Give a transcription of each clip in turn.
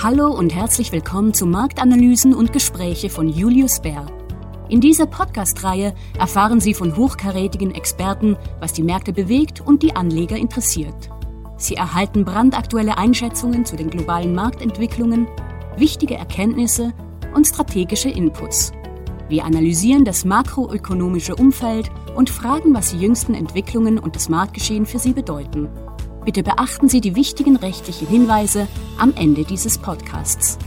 Hallo und herzlich willkommen zu Marktanalysen und Gespräche von Julius Baer. In dieser Podcast-Reihe erfahren Sie von hochkarätigen Experten, was die Märkte bewegt und die Anleger interessiert. Sie erhalten brandaktuelle Einschätzungen zu den globalen Marktentwicklungen, wichtige Erkenntnisse und strategische Inputs. Wir analysieren das makroökonomische Umfeld und fragen, was die jüngsten Entwicklungen und das Marktgeschehen für Sie bedeuten. Bitte beachten Sie die wichtigen rechtlichen Hinweise am Ende dieses Podcasts.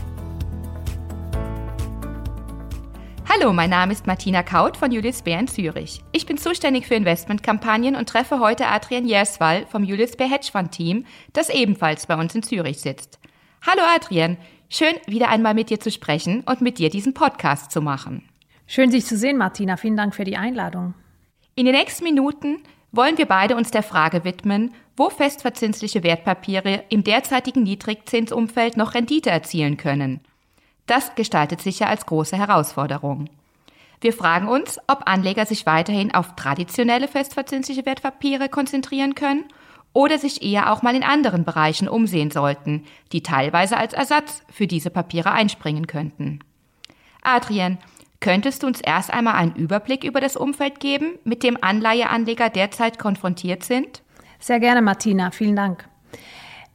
Hallo, mein Name ist Martina Kaut von Julius Baer in Zürich. Ich bin zuständig für Investmentkampagnen und treffe heute Adrian Jerswall vom Julius Baer Hedgefund Team, das ebenfalls bei uns in Zürich sitzt. Hallo Adrian, schön wieder einmal mit dir zu sprechen und mit dir diesen Podcast zu machen. Schön, sich zu sehen, Martina. Vielen Dank für die Einladung. In den nächsten Minuten wollen wir beide uns der Frage widmen, wo festverzinsliche Wertpapiere im derzeitigen Niedrigzinsumfeld noch Rendite erzielen können. Das gestaltet sich ja als große Herausforderung. Wir fragen uns, ob Anleger sich weiterhin auf traditionelle festverzinsliche Wertpapiere konzentrieren können oder sich eher auch mal in anderen Bereichen umsehen sollten, die teilweise als Ersatz für diese Papiere einspringen könnten. Adrian, Könntest du uns erst einmal einen Überblick über das Umfeld geben, mit dem Anleiheanleger derzeit konfrontiert sind? Sehr gerne, Martina. Vielen Dank.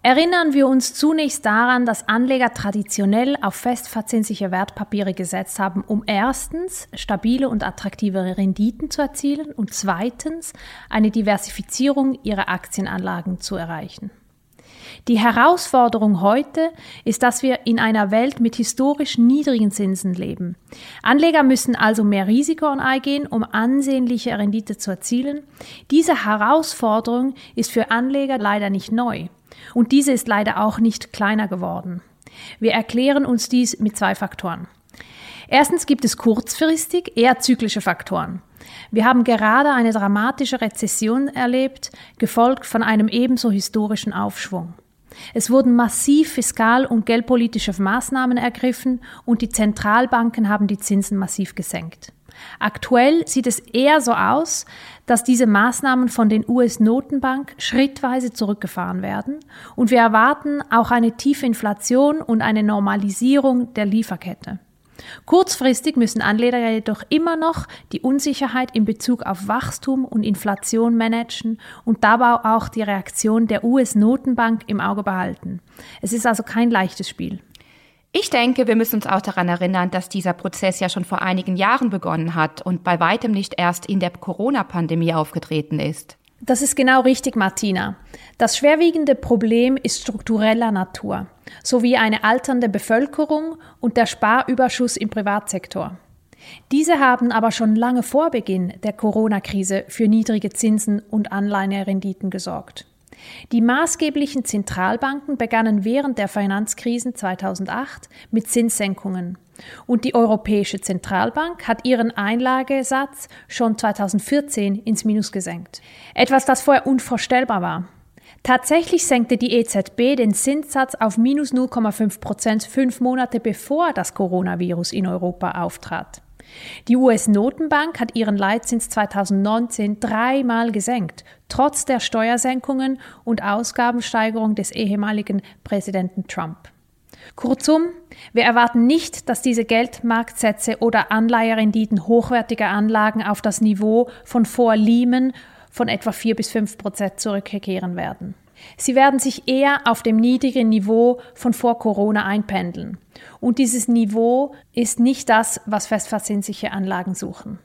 Erinnern wir uns zunächst daran, dass Anleger traditionell auf festverzinsliche Wertpapiere gesetzt haben, um erstens stabile und attraktive Renditen zu erzielen und zweitens eine Diversifizierung ihrer Aktienanlagen zu erreichen. Die Herausforderung heute ist, dass wir in einer Welt mit historisch niedrigen Zinsen leben. Anleger müssen also mehr Risiko eingehen, um ansehnliche Rendite zu erzielen. Diese Herausforderung ist für Anleger leider nicht neu. Und diese ist leider auch nicht kleiner geworden. Wir erklären uns dies mit zwei Faktoren. Erstens gibt es kurzfristig eher zyklische Faktoren. Wir haben gerade eine dramatische Rezession erlebt, gefolgt von einem ebenso historischen Aufschwung. Es wurden massiv fiskal- und geldpolitische Maßnahmen ergriffen und die Zentralbanken haben die Zinsen massiv gesenkt. Aktuell sieht es eher so aus, dass diese Maßnahmen von den US-Notenbank schrittweise zurückgefahren werden und wir erwarten auch eine tiefe Inflation und eine Normalisierung der Lieferkette. Kurzfristig müssen Anleger jedoch immer noch die Unsicherheit in Bezug auf Wachstum und Inflation managen und dabei auch die Reaktion der US-Notenbank im Auge behalten. Es ist also kein leichtes Spiel. Ich denke, wir müssen uns auch daran erinnern, dass dieser Prozess ja schon vor einigen Jahren begonnen hat und bei weitem nicht erst in der Corona-Pandemie aufgetreten ist. Das ist genau richtig, Martina. Das schwerwiegende Problem ist struktureller Natur, sowie eine alternde Bevölkerung und der Sparüberschuss im Privatsektor. Diese haben aber schon lange vor Beginn der Corona-Krise für niedrige Zinsen und Anleiherenditen gesorgt. Die maßgeblichen Zentralbanken begannen während der Finanzkrisen 2008 mit Zinssenkungen. Und die Europäische Zentralbank hat ihren Einlagesatz schon 2014 ins Minus gesenkt. Etwas, das vorher unvorstellbar war. Tatsächlich senkte die EZB den Zinssatz auf minus 0,5 Prozent fünf Monate bevor das Coronavirus in Europa auftrat. Die US-Notenbank hat ihren Leitzins 2019 dreimal gesenkt, trotz der Steuersenkungen und Ausgabensteigerung des ehemaligen Präsidenten Trump. Kurzum, wir erwarten nicht, dass diese Geldmarktsätze oder Anleiherenditen hochwertiger Anlagen auf das Niveau von vor Lehman von etwa 4 bis 5 Prozent zurückkehren werden. Sie werden sich eher auf dem niedrigen Niveau von vor Corona einpendeln. Und dieses Niveau ist nicht das, was festverzinsliche Anlagen suchen.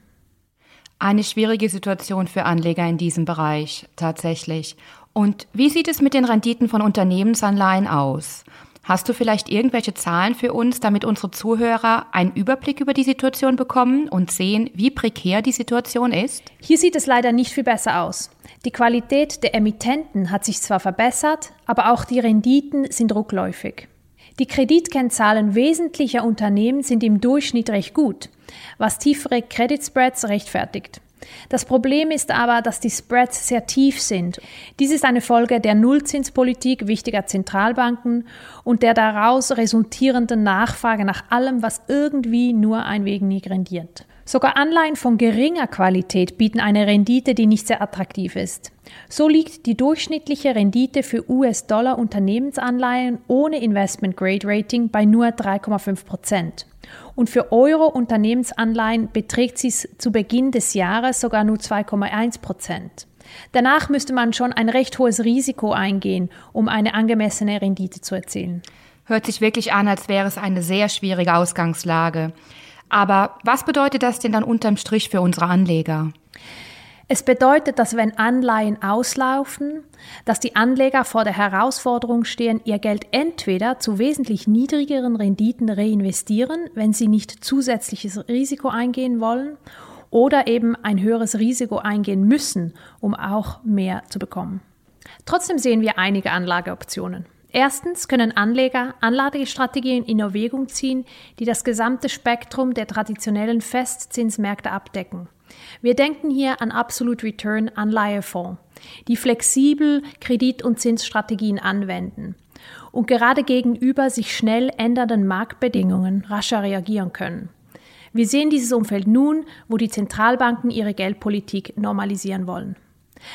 Eine schwierige Situation für Anleger in diesem Bereich, tatsächlich. Und wie sieht es mit den Renditen von Unternehmensanleihen aus? Hast du vielleicht irgendwelche Zahlen für uns, damit unsere Zuhörer einen Überblick über die Situation bekommen und sehen, wie prekär die Situation ist? Hier sieht es leider nicht viel besser aus. Die Qualität der Emittenten hat sich zwar verbessert, aber auch die Renditen sind rückläufig. Die Kreditkennzahlen wesentlicher Unternehmen sind im Durchschnitt recht gut, was tiefere Credit Spreads rechtfertigt. Das Problem ist aber, dass die Spreads sehr tief sind. Dies ist eine Folge der Nullzinspolitik wichtiger Zentralbanken und der daraus resultierenden Nachfrage nach allem, was irgendwie nur ein wenig rendiert. Sogar Anleihen von geringer Qualität bieten eine Rendite, die nicht sehr attraktiv ist. So liegt die durchschnittliche Rendite für US-Dollar-Unternehmensanleihen ohne Investment-Grade-Rating bei nur 3,5 Prozent. Und für Euro-Unternehmensanleihen beträgt sie zu Beginn des Jahres sogar nur 2,1 Prozent. Danach müsste man schon ein recht hohes Risiko eingehen, um eine angemessene Rendite zu erzielen. Hört sich wirklich an, als wäre es eine sehr schwierige Ausgangslage. Aber was bedeutet das denn dann unterm Strich für unsere Anleger? Es bedeutet, dass wenn Anleihen auslaufen, dass die Anleger vor der Herausforderung stehen, ihr Geld entweder zu wesentlich niedrigeren Renditen reinvestieren, wenn sie nicht zusätzliches Risiko eingehen wollen, oder eben ein höheres Risiko eingehen müssen, um auch mehr zu bekommen. Trotzdem sehen wir einige Anlageoptionen. Erstens können Anleger Anlagestrategien in Erwägung ziehen, die das gesamte Spektrum der traditionellen Festzinsmärkte abdecken. Wir denken hier an Absolute Return Anleihefonds, die flexibel Kredit- und Zinsstrategien anwenden und gerade gegenüber sich schnell ändernden Marktbedingungen rascher reagieren können. Wir sehen dieses Umfeld nun, wo die Zentralbanken ihre Geldpolitik normalisieren wollen.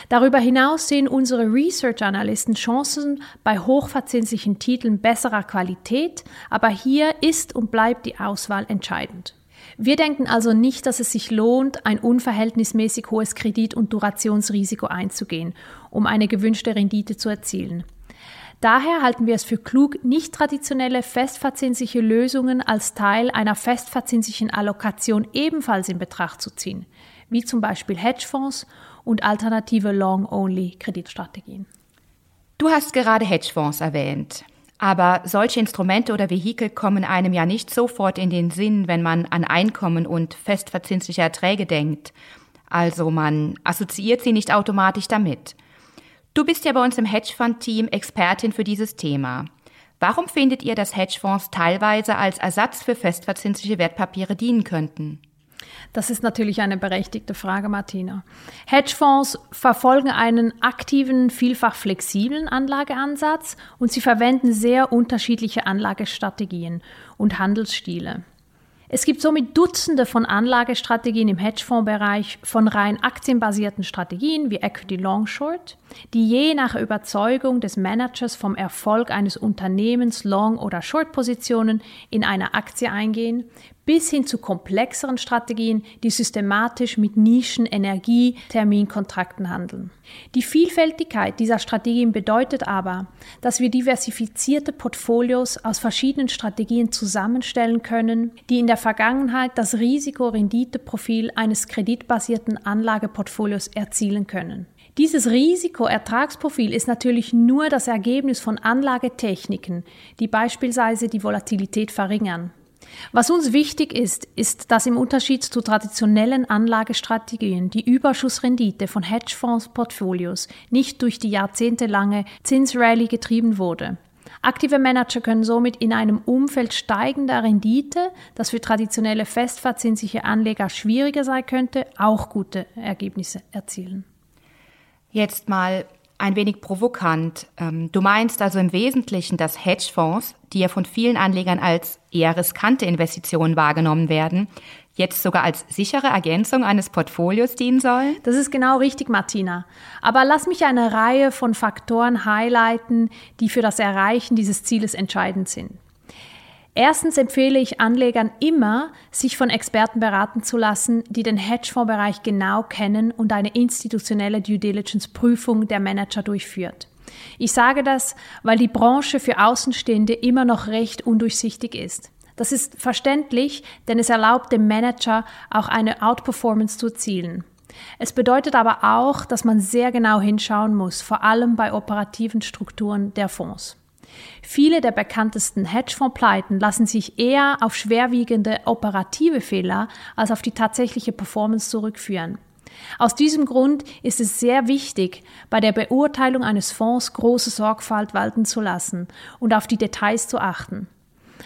Darüber hinaus sehen unsere Research-Analysten Chancen bei hochverzinslichen Titeln besserer Qualität, aber hier ist und bleibt die Auswahl entscheidend. Wir denken also nicht, dass es sich lohnt, ein unverhältnismäßig hohes Kredit- und Durationsrisiko einzugehen, um eine gewünschte Rendite zu erzielen. Daher halten wir es für klug, nicht traditionelle festverzinsliche Lösungen als Teil einer festverzinslichen Allokation ebenfalls in Betracht zu ziehen, wie zum Beispiel Hedgefonds und alternative Long-Only-Kreditstrategien. Du hast gerade Hedgefonds erwähnt. Aber solche Instrumente oder Vehikel kommen einem ja nicht sofort in den Sinn, wenn man an Einkommen und festverzinsliche Erträge denkt. Also man assoziiert sie nicht automatisch damit. Du bist ja bei uns im Hedgefonds-Team Expertin für dieses Thema. Warum findet ihr, dass Hedgefonds teilweise als Ersatz für festverzinsliche Wertpapiere dienen könnten? Das ist natürlich eine berechtigte Frage, Martina. Hedgefonds verfolgen einen aktiven, vielfach flexiblen Anlageansatz und sie verwenden sehr unterschiedliche Anlagestrategien und Handelsstile. Es gibt somit Dutzende von Anlagestrategien im Hedgefondsbereich, von rein aktienbasierten Strategien wie Equity Long Short, die je nach Überzeugung des Managers vom Erfolg eines Unternehmens Long- oder Short-Positionen in einer Aktie eingehen, bis hin zu komplexeren Strategien, die systematisch mit Nischen, Energie, Terminkontrakten handeln. Die Vielfältigkeit dieser Strategien bedeutet aber, dass wir diversifizierte Portfolios aus verschiedenen Strategien zusammenstellen können, die in der Vergangenheit das Risiko-Rendite-Profil eines kreditbasierten Anlageportfolios erzielen können. Dieses Risikoertragsprofil ist natürlich nur das Ergebnis von Anlagetechniken, die beispielsweise die Volatilität verringern. Was uns wichtig ist, ist, dass im Unterschied zu traditionellen Anlagestrategien die Überschussrendite von Hedgefonds-Portfolios nicht durch die jahrzehntelange Zinsrallye getrieben wurde. Aktive Manager können somit in einem Umfeld steigender Rendite, das für traditionelle festverzinsliche Anleger schwieriger sein könnte, auch gute Ergebnisse erzielen. Jetzt mal ein wenig provokant. Ähm, du meinst also im Wesentlichen, dass Hedgefonds, die ja von vielen Anlegern als eher riskante Investitionen wahrgenommen werden, jetzt sogar als sichere Ergänzung eines Portfolios dienen sollen? Das ist genau richtig, Martina. Aber lass mich eine Reihe von Faktoren highlighten, die für das Erreichen dieses Zieles entscheidend sind. Erstens empfehle ich Anlegern immer, sich von Experten beraten zu lassen, die den Hedgefondsbereich genau kennen und eine institutionelle Due Diligence Prüfung der Manager durchführt. Ich sage das, weil die Branche für Außenstehende immer noch recht undurchsichtig ist. Das ist verständlich, denn es erlaubt dem Manager auch eine Outperformance zu erzielen. Es bedeutet aber auch, dass man sehr genau hinschauen muss, vor allem bei operativen Strukturen der Fonds. Viele der bekanntesten Hedgefonds-Pleiten lassen sich eher auf schwerwiegende operative Fehler als auf die tatsächliche Performance zurückführen. Aus diesem Grund ist es sehr wichtig, bei der Beurteilung eines Fonds große Sorgfalt walten zu lassen und auf die Details zu achten.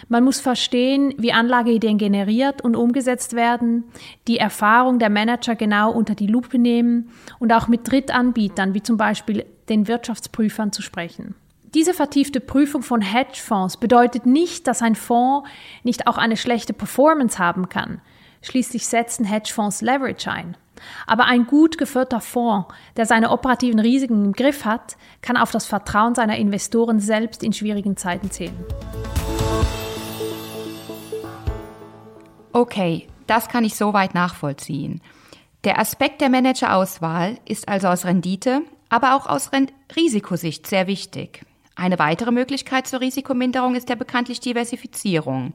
Man muss verstehen, wie Anlageideen generiert und umgesetzt werden, die Erfahrung der Manager genau unter die Lupe nehmen und auch mit Drittanbietern, wie zum Beispiel den Wirtschaftsprüfern, zu sprechen. Diese vertiefte Prüfung von Hedgefonds bedeutet nicht, dass ein Fonds nicht auch eine schlechte Performance haben kann. Schließlich setzen Hedgefonds Leverage ein. Aber ein gut geführter Fonds, der seine operativen Risiken im Griff hat, kann auf das Vertrauen seiner Investoren selbst in schwierigen Zeiten zählen. Okay, das kann ich soweit nachvollziehen. Der Aspekt der Managerauswahl ist also aus Rendite, aber auch aus Risikosicht sehr wichtig. Eine weitere Möglichkeit zur Risikominderung ist ja bekanntlich Diversifizierung.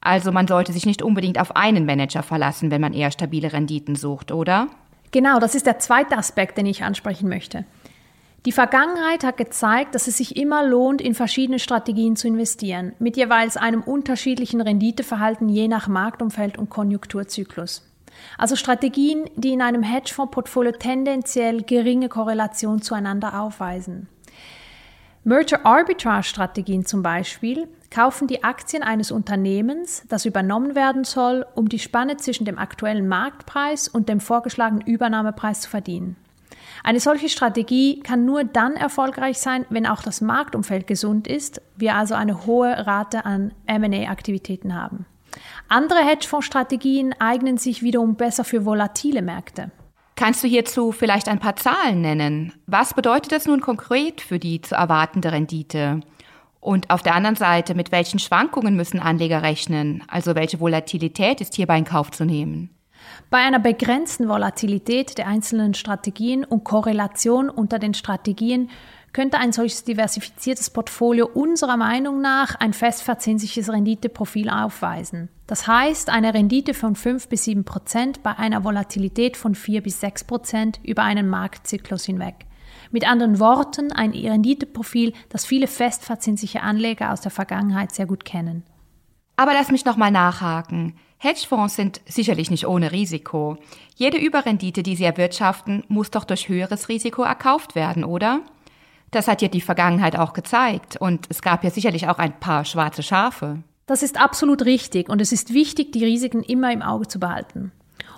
Also man sollte sich nicht unbedingt auf einen Manager verlassen, wenn man eher stabile Renditen sucht, oder? Genau, das ist der zweite Aspekt, den ich ansprechen möchte. Die Vergangenheit hat gezeigt, dass es sich immer lohnt, in verschiedene Strategien zu investieren, mit jeweils einem unterschiedlichen Renditeverhalten je nach Marktumfeld und Konjunkturzyklus. Also Strategien, die in einem Hedgefonds-Portfolio tendenziell geringe Korrelation zueinander aufweisen. Merger Arbitrage Strategien zum Beispiel kaufen die Aktien eines Unternehmens, das übernommen werden soll, um die Spanne zwischen dem aktuellen Marktpreis und dem vorgeschlagenen Übernahmepreis zu verdienen. Eine solche Strategie kann nur dann erfolgreich sein, wenn auch das Marktumfeld gesund ist, wir also eine hohe Rate an MA-Aktivitäten haben. Andere Hedgefonds-Strategien eignen sich wiederum besser für volatile Märkte. Kannst du hierzu vielleicht ein paar Zahlen nennen? Was bedeutet das nun konkret für die zu erwartende Rendite? Und auf der anderen Seite, mit welchen Schwankungen müssen Anleger rechnen? Also welche Volatilität ist hierbei in Kauf zu nehmen? Bei einer begrenzten Volatilität der einzelnen Strategien und Korrelation unter den Strategien könnte ein solches diversifiziertes Portfolio unserer Meinung nach ein festverzinsliches Renditeprofil aufweisen. Das heißt, eine Rendite von 5 bis 7 Prozent bei einer Volatilität von 4 bis 6 Prozent über einen Marktzyklus hinweg. Mit anderen Worten, ein Renditeprofil, das viele festverzinsliche Anleger aus der Vergangenheit sehr gut kennen. Aber lass mich nochmal nachhaken. Hedgefonds sind sicherlich nicht ohne Risiko. Jede Überrendite, die sie erwirtschaften, muss doch durch höheres Risiko erkauft werden, oder? Das hat ja die Vergangenheit auch gezeigt und es gab ja sicherlich auch ein paar schwarze Schafe. Das ist absolut richtig und es ist wichtig, die Risiken immer im Auge zu behalten.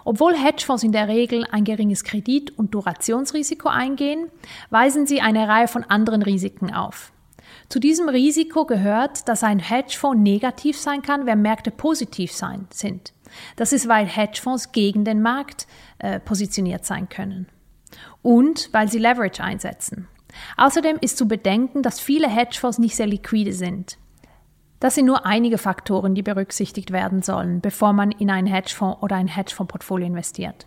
Obwohl Hedgefonds in der Regel ein geringes Kredit- und Durationsrisiko eingehen, weisen sie eine Reihe von anderen Risiken auf. Zu diesem Risiko gehört, dass ein Hedgefonds negativ sein kann, wenn Märkte positiv sein, sind. Das ist, weil Hedgefonds gegen den Markt äh, positioniert sein können. Und weil sie Leverage einsetzen. Außerdem ist zu bedenken, dass viele Hedgefonds nicht sehr liquide sind. Das sind nur einige Faktoren, die berücksichtigt werden sollen, bevor man in einen Hedgefonds oder ein Hedgefonds-Portfolio investiert.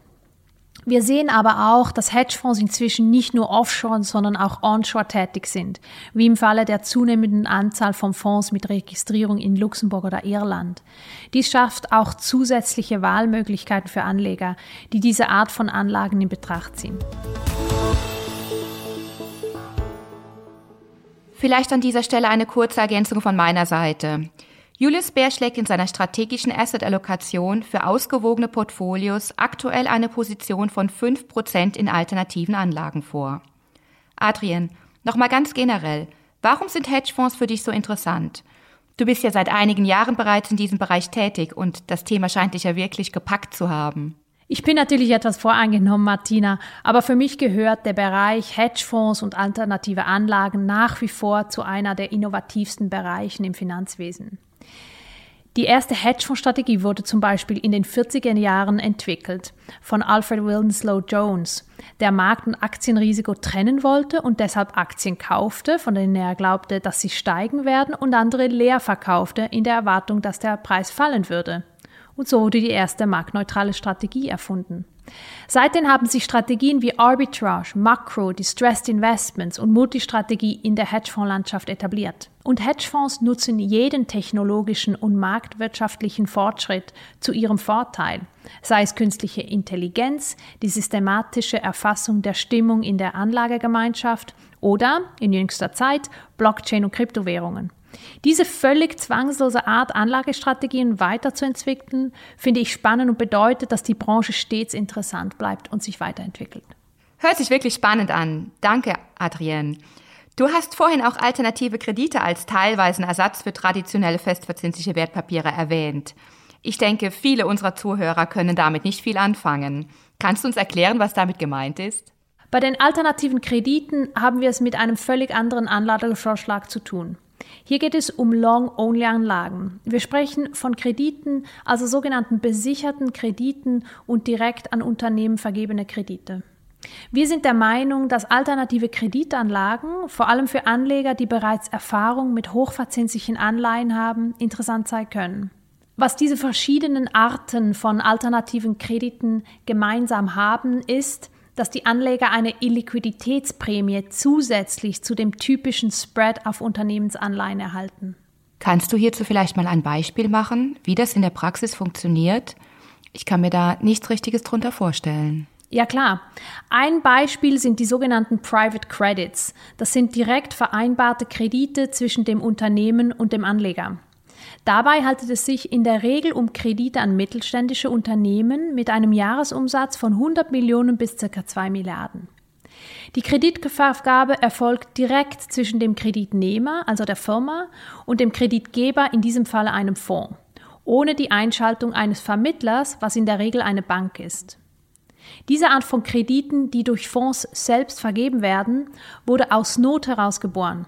Wir sehen aber auch, dass Hedgefonds inzwischen nicht nur offshore, sondern auch onshore tätig sind, wie im Falle der zunehmenden Anzahl von Fonds mit Registrierung in Luxemburg oder Irland. Dies schafft auch zusätzliche Wahlmöglichkeiten für Anleger, die diese Art von Anlagen in Betracht ziehen. Vielleicht an dieser Stelle eine kurze Ergänzung von meiner Seite. Julius Bär schlägt in seiner strategischen Asset-Allokation für ausgewogene Portfolios aktuell eine Position von 5% in alternativen Anlagen vor. Adrian, nochmal ganz generell, warum sind Hedgefonds für dich so interessant? Du bist ja seit einigen Jahren bereits in diesem Bereich tätig und das Thema scheint dich ja wirklich gepackt zu haben. Ich bin natürlich etwas voreingenommen, Martina, aber für mich gehört der Bereich Hedgefonds und alternative Anlagen nach wie vor zu einer der innovativsten Bereichen im Finanzwesen. Die erste Hedgefonds-Strategie wurde zum Beispiel in den 40er Jahren entwickelt von Alfred Winslow Jones, der Markt- und Aktienrisiko trennen wollte und deshalb Aktien kaufte, von denen er glaubte, dass sie steigen werden, und andere leer verkaufte in der Erwartung, dass der Preis fallen würde und so wurde die erste marktneutrale Strategie erfunden. Seitdem haben sich Strategien wie Arbitrage, Macro, Distressed Investments und Multistrategie in der Hedgefondslandschaft etabliert. Und Hedgefonds nutzen jeden technologischen und marktwirtschaftlichen Fortschritt zu ihrem Vorteil, sei es künstliche Intelligenz, die systematische Erfassung der Stimmung in der Anlagegemeinschaft oder, in jüngster Zeit, Blockchain und Kryptowährungen. Diese völlig zwangslose Art, Anlagestrategien weiterzuentwickeln, finde ich spannend und bedeutet, dass die Branche stets interessant bleibt und sich weiterentwickelt. Hört sich wirklich spannend an. Danke, Adrienne. Du hast vorhin auch alternative Kredite als teilweisen Ersatz für traditionelle festverzinsliche Wertpapiere erwähnt. Ich denke, viele unserer Zuhörer können damit nicht viel anfangen. Kannst du uns erklären, was damit gemeint ist? Bei den alternativen Krediten haben wir es mit einem völlig anderen Anlagevorschlag zu tun. Hier geht es um Long-Only-Anlagen. Wir sprechen von Krediten, also sogenannten besicherten Krediten und direkt an Unternehmen vergebene Kredite. Wir sind der Meinung, dass alternative Kreditanlagen, vor allem für Anleger, die bereits Erfahrung mit hochverzinslichen Anleihen haben, interessant sein können. Was diese verschiedenen Arten von alternativen Krediten gemeinsam haben, ist, dass die Anleger eine Illiquiditätsprämie zusätzlich zu dem typischen Spread auf Unternehmensanleihen erhalten. Kannst du hierzu vielleicht mal ein Beispiel machen, wie das in der Praxis funktioniert? Ich kann mir da nichts Richtiges drunter vorstellen. Ja klar. Ein Beispiel sind die sogenannten Private Credits. Das sind direkt vereinbarte Kredite zwischen dem Unternehmen und dem Anleger. Dabei handelt es sich in der Regel um Kredite an mittelständische Unternehmen mit einem Jahresumsatz von 100 Millionen bis ca. 2 Milliarden. Die Kreditvergabe erfolgt direkt zwischen dem Kreditnehmer, also der Firma, und dem Kreditgeber, in diesem Falle einem Fonds, ohne die Einschaltung eines Vermittlers, was in der Regel eine Bank ist. Diese Art von Krediten, die durch Fonds selbst vergeben werden, wurde aus Not heraus geboren.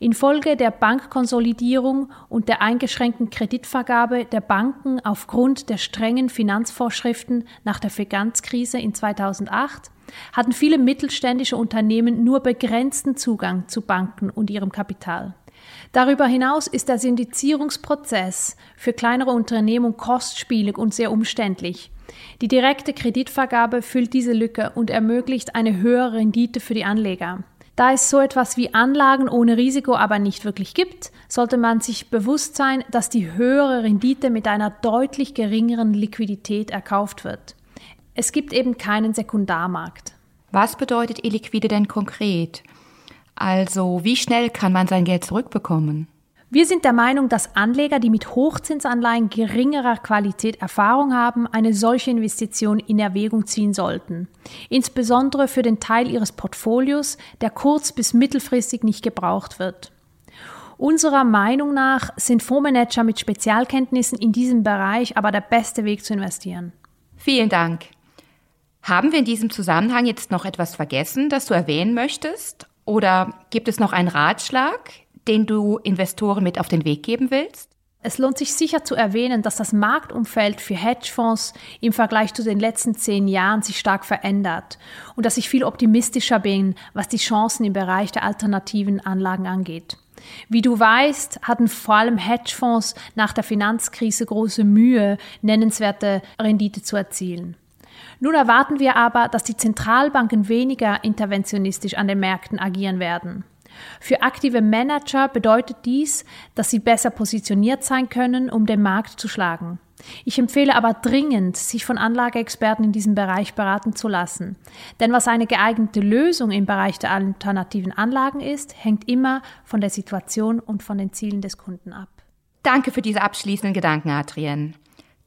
Infolge der Bankkonsolidierung und der eingeschränkten Kreditvergabe der Banken aufgrund der strengen Finanzvorschriften nach der Finanzkrise in 2008 hatten viele mittelständische Unternehmen nur begrenzten Zugang zu Banken und ihrem Kapital. Darüber hinaus ist der Syndizierungsprozess für kleinere Unternehmen kostspielig und sehr umständlich. Die direkte Kreditvergabe füllt diese Lücke und ermöglicht eine höhere Rendite für die Anleger. Da es so etwas wie Anlagen ohne Risiko aber nicht wirklich gibt, sollte man sich bewusst sein, dass die höhere Rendite mit einer deutlich geringeren Liquidität erkauft wird. Es gibt eben keinen Sekundarmarkt. Was bedeutet Illiquide denn konkret? Also wie schnell kann man sein Geld zurückbekommen? Wir sind der Meinung, dass Anleger, die mit Hochzinsanleihen geringerer Qualität Erfahrung haben, eine solche Investition in Erwägung ziehen sollten. Insbesondere für den Teil ihres Portfolios, der kurz- bis mittelfristig nicht gebraucht wird. Unserer Meinung nach sind Fondsmanager mit Spezialkenntnissen in diesem Bereich aber der beste Weg zu investieren. Vielen Dank. Haben wir in diesem Zusammenhang jetzt noch etwas vergessen, das du erwähnen möchtest? Oder gibt es noch einen Ratschlag, den du Investoren mit auf den Weg geben willst? Es lohnt sich sicher zu erwähnen, dass das Marktumfeld für Hedgefonds im Vergleich zu den letzten zehn Jahren sich stark verändert und dass ich viel optimistischer bin, was die Chancen im Bereich der alternativen Anlagen angeht. Wie du weißt, hatten vor allem Hedgefonds nach der Finanzkrise große Mühe, nennenswerte Rendite zu erzielen. Nun erwarten wir aber, dass die Zentralbanken weniger interventionistisch an den Märkten agieren werden. Für aktive Manager bedeutet dies, dass sie besser positioniert sein können, um den Markt zu schlagen. Ich empfehle aber dringend, sich von Anlageexperten in diesem Bereich beraten zu lassen. Denn was eine geeignete Lösung im Bereich der alternativen Anlagen ist, hängt immer von der Situation und von den Zielen des Kunden ab. Danke für diese abschließenden Gedanken, Adrien.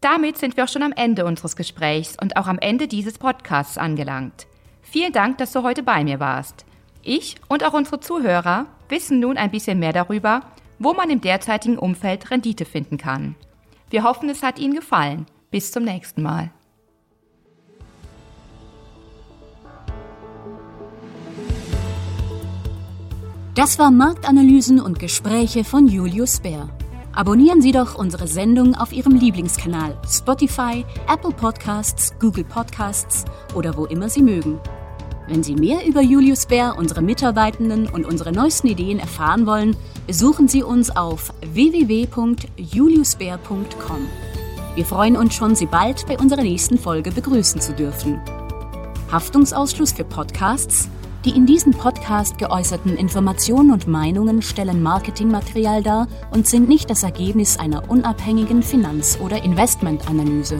Damit sind wir auch schon am Ende unseres Gesprächs und auch am Ende dieses Podcasts angelangt. Vielen Dank, dass du heute bei mir warst. Ich und auch unsere Zuhörer wissen nun ein bisschen mehr darüber, wo man im derzeitigen Umfeld Rendite finden kann. Wir hoffen, es hat Ihnen gefallen. Bis zum nächsten Mal. Das war Marktanalysen und Gespräche von Julius Bär. Abonnieren Sie doch unsere Sendung auf Ihrem Lieblingskanal Spotify, Apple Podcasts, Google Podcasts oder wo immer Sie mögen. Wenn Sie mehr über Julius Bär, unsere Mitarbeitenden und unsere neuesten Ideen erfahren wollen, besuchen Sie uns auf www.juliusbär.com. Wir freuen uns schon, Sie bald bei unserer nächsten Folge begrüßen zu dürfen. Haftungsausschluss für Podcasts. Die in diesem Podcast geäußerten Informationen und Meinungen stellen Marketingmaterial dar und sind nicht das Ergebnis einer unabhängigen Finanz- oder Investmentanalyse.